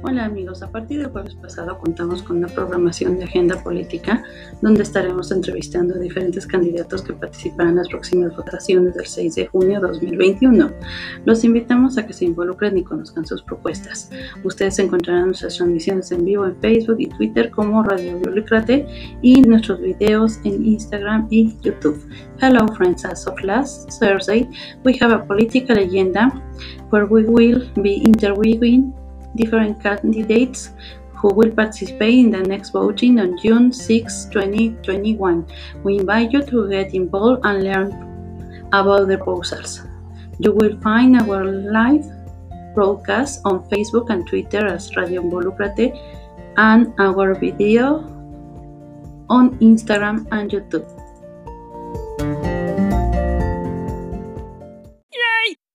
Hola amigos, a partir del jueves pasado contamos con una programación de agenda política donde estaremos entrevistando a diferentes candidatos que participarán en las próximas votaciones del 6 de junio de 2021. Los invitamos a que se involucren y conozcan sus propuestas. Ustedes encontrarán nuestras transmisiones en vivo en Facebook y Twitter como Radio Biolícrate y nuestros videos en Instagram y YouTube. Hello friends, as of last Thursday we have a political agenda where we will be interviewing different candidates who will participate in the next voting on June 6, 2021. We invite you to get involved and learn about the proposals. You will find our live broadcast on Facebook and Twitter as Radio Involucrate and our video on Instagram and YouTube.